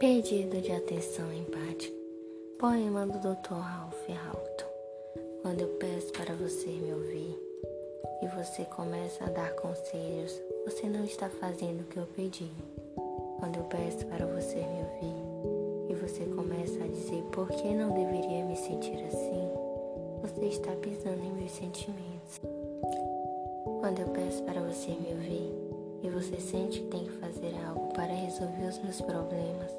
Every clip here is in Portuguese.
Pedido de atenção empática. Poema do Dr. Ralph Halton. Quando eu peço para você me ouvir e você começa a dar conselhos, você não está fazendo o que eu pedi. Quando eu peço para você me ouvir e você começa a dizer por que não deveria me sentir assim, você está pisando em meus sentimentos. Quando eu peço para você me ouvir e você sente que tem que fazer algo para resolver os meus problemas,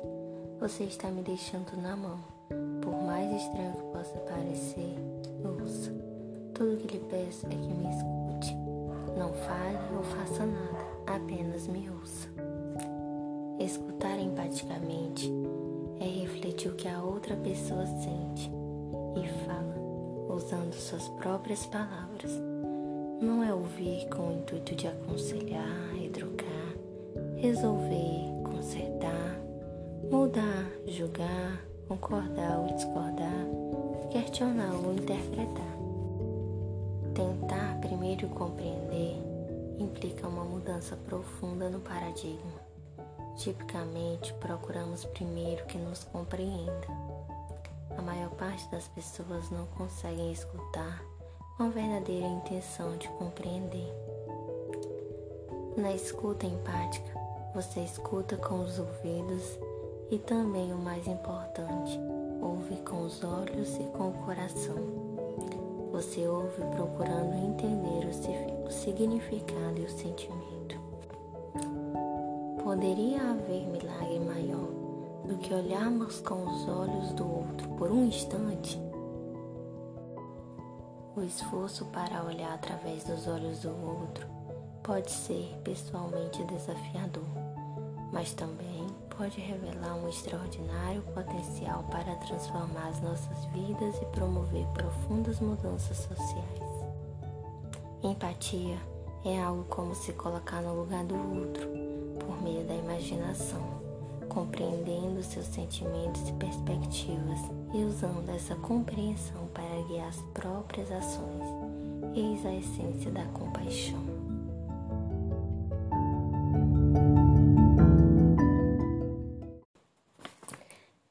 você está me deixando na mão. Por mais estranho que possa parecer, ouça. Tudo que lhe peço é que me escute. Não fale ou faça nada, apenas me ouça. Escutar empaticamente é refletir o que a outra pessoa sente e fala, usando suas próprias palavras. Não é ouvir com o intuito de aconselhar, educar, resolver, consertar mudar, julgar, concordar ou discordar, questionar ou interpretar. Tentar primeiro compreender implica uma mudança profunda no paradigma. Tipicamente, procuramos primeiro que nos compreenda. A maior parte das pessoas não conseguem escutar com a verdadeira intenção de compreender. Na escuta empática, você escuta com os ouvidos e também o mais importante, ouve com os olhos e com o coração. Você ouve procurando entender o significado e o sentimento. Poderia haver milagre maior do que olharmos com os olhos do outro por um instante? O esforço para olhar através dos olhos do outro pode ser pessoalmente desafiador, mas também pode revelar um extraordinário potencial para transformar as nossas vidas e promover profundas mudanças sociais. Empatia é algo como se colocar no lugar do outro, por meio da imaginação, compreendendo seus sentimentos e perspectivas e usando essa compreensão para guiar as próprias ações. Eis a essência da compaixão.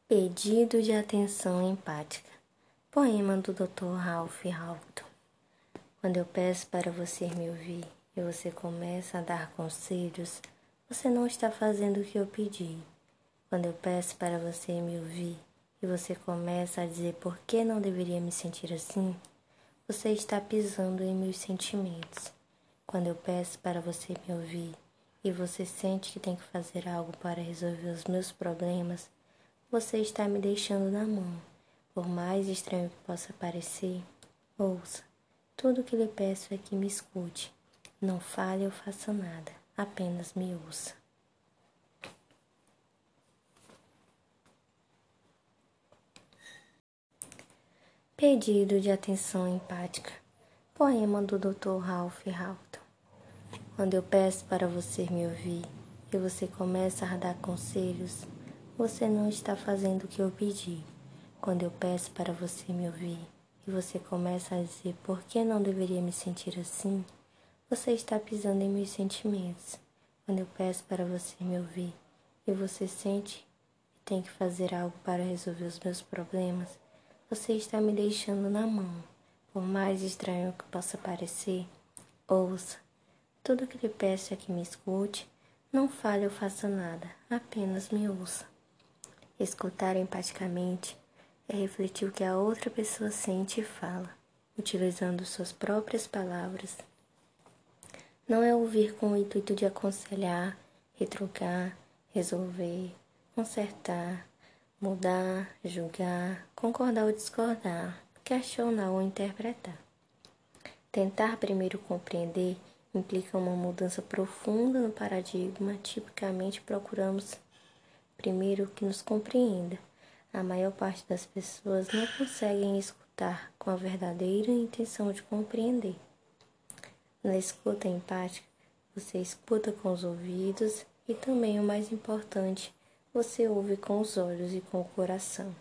Pedido de atenção empática. Poema do Dr. Ralph Halton. Quando eu peço para você me ouvir e você começa a dar conselhos, você não está fazendo o que eu pedi. Quando eu peço para você me ouvir e você começa a dizer por que não deveria me sentir assim, você está pisando em meus sentimentos. Quando eu peço para você me ouvir e você sente que tem que fazer algo para resolver os meus problemas, você está me deixando na mão. Por mais estranho que possa parecer, ouça. Tudo o que lhe peço é que me escute. Não fale ou faça nada, apenas me ouça. Pedido de atenção empática. Poema do Dr. Ralph Halton. Quando eu peço para você me ouvir e você começa a dar conselhos, você não está fazendo o que eu pedi. Quando eu peço para você me ouvir e você começa a dizer por que não deveria me sentir assim, você está pisando em meus sentimentos. Quando eu peço para você me ouvir e você sente que tem que fazer algo para resolver os meus problemas, você está me deixando na mão. Por mais estranho que possa parecer, ouça. Tudo que lhe peço é que me escute, não fale ou faça nada, apenas me ouça. Escutar empaticamente é refletir o que a outra pessoa sente e fala, utilizando suas próprias palavras. Não é ouvir com o intuito de aconselhar, retrucar, resolver, consertar, mudar, julgar, concordar ou discordar, questionar ou interpretar. Tentar primeiro compreender implica uma mudança profunda no paradigma, tipicamente procuramos primeiro que nos compreenda. A maior parte das pessoas não conseguem escutar com a verdadeira intenção de compreender. Na escuta empática, você escuta com os ouvidos e também o mais importante, você ouve com os olhos e com o coração.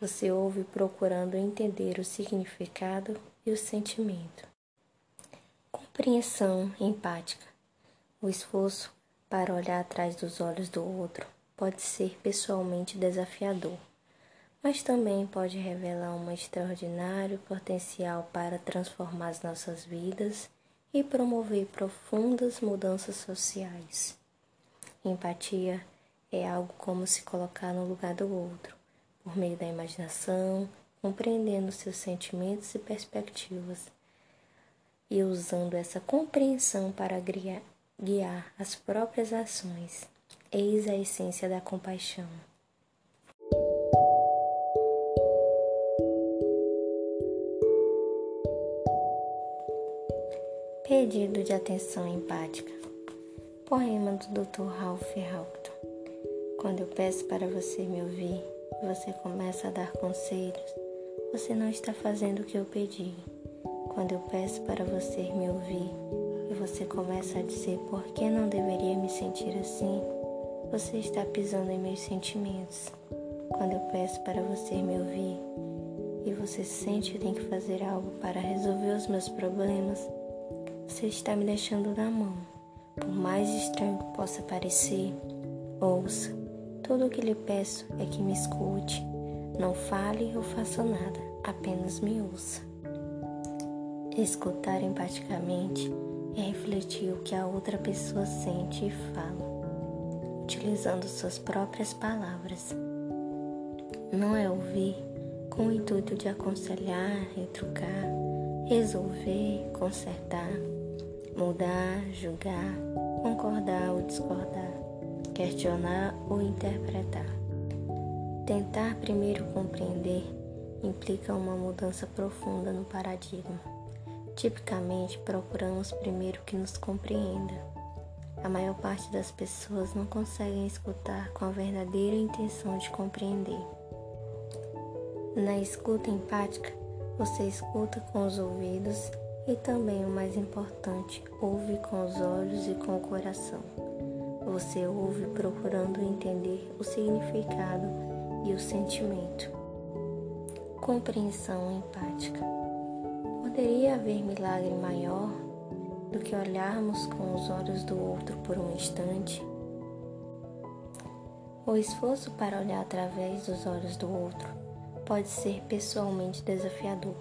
Você ouve procurando entender o significado e o sentimento. Compreensão empática. O esforço para olhar atrás dos olhos do outro pode ser pessoalmente desafiador, mas também pode revelar um extraordinário potencial para transformar as nossas vidas e promover profundas mudanças sociais. Empatia é algo como se colocar no lugar do outro, por meio da imaginação, compreendendo seus sentimentos e perspectivas, e usando essa compreensão para guiar as próprias ações. Eis a essência da compaixão. Pedido de atenção empática. Poema do Dr. Ralph Halton. Quando eu peço para você me ouvir você começa a dar conselhos, você não está fazendo o que eu pedi. Quando eu peço para você me ouvir e você começa a dizer por que não deveria me sentir assim, você está pisando em meus sentimentos. Quando eu peço para você me ouvir e você sente que tem que fazer algo para resolver os meus problemas, você está me deixando na mão. Por mais estranho que possa parecer, ouça. Tudo o que lhe peço é que me escute. Não fale ou faça nada, apenas me ouça. Escutar empaticamente é refletir o que a outra pessoa sente e fala utilizando suas próprias palavras. Não é ouvir com o intuito de aconselhar, retrucar, resolver, consertar, mudar, julgar, concordar ou discordar, questionar ou interpretar. Tentar primeiro compreender implica uma mudança profunda no paradigma. Tipicamente, procuramos primeiro que nos compreenda a maior parte das pessoas não conseguem escutar com a verdadeira intenção de compreender. Na escuta empática, você escuta com os ouvidos e também o mais importante, ouve com os olhos e com o coração. Você ouve procurando entender o significado e o sentimento. Compreensão empática. Poderia haver milagre maior do que olharmos com os olhos do outro por um instante. O esforço para olhar através dos olhos do outro pode ser pessoalmente desafiador,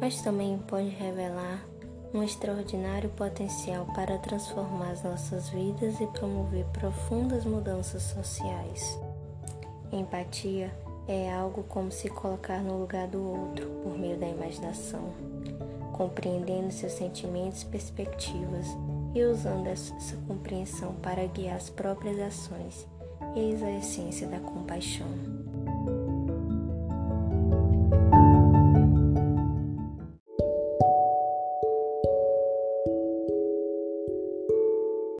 mas também pode revelar um extraordinário potencial para transformar as nossas vidas e promover profundas mudanças sociais. Empatia é algo como se colocar no lugar do outro por meio da imaginação compreendendo seus sentimentos e perspectivas e usando essa compreensão para guiar as próprias ações. Eis a essência da compaixão.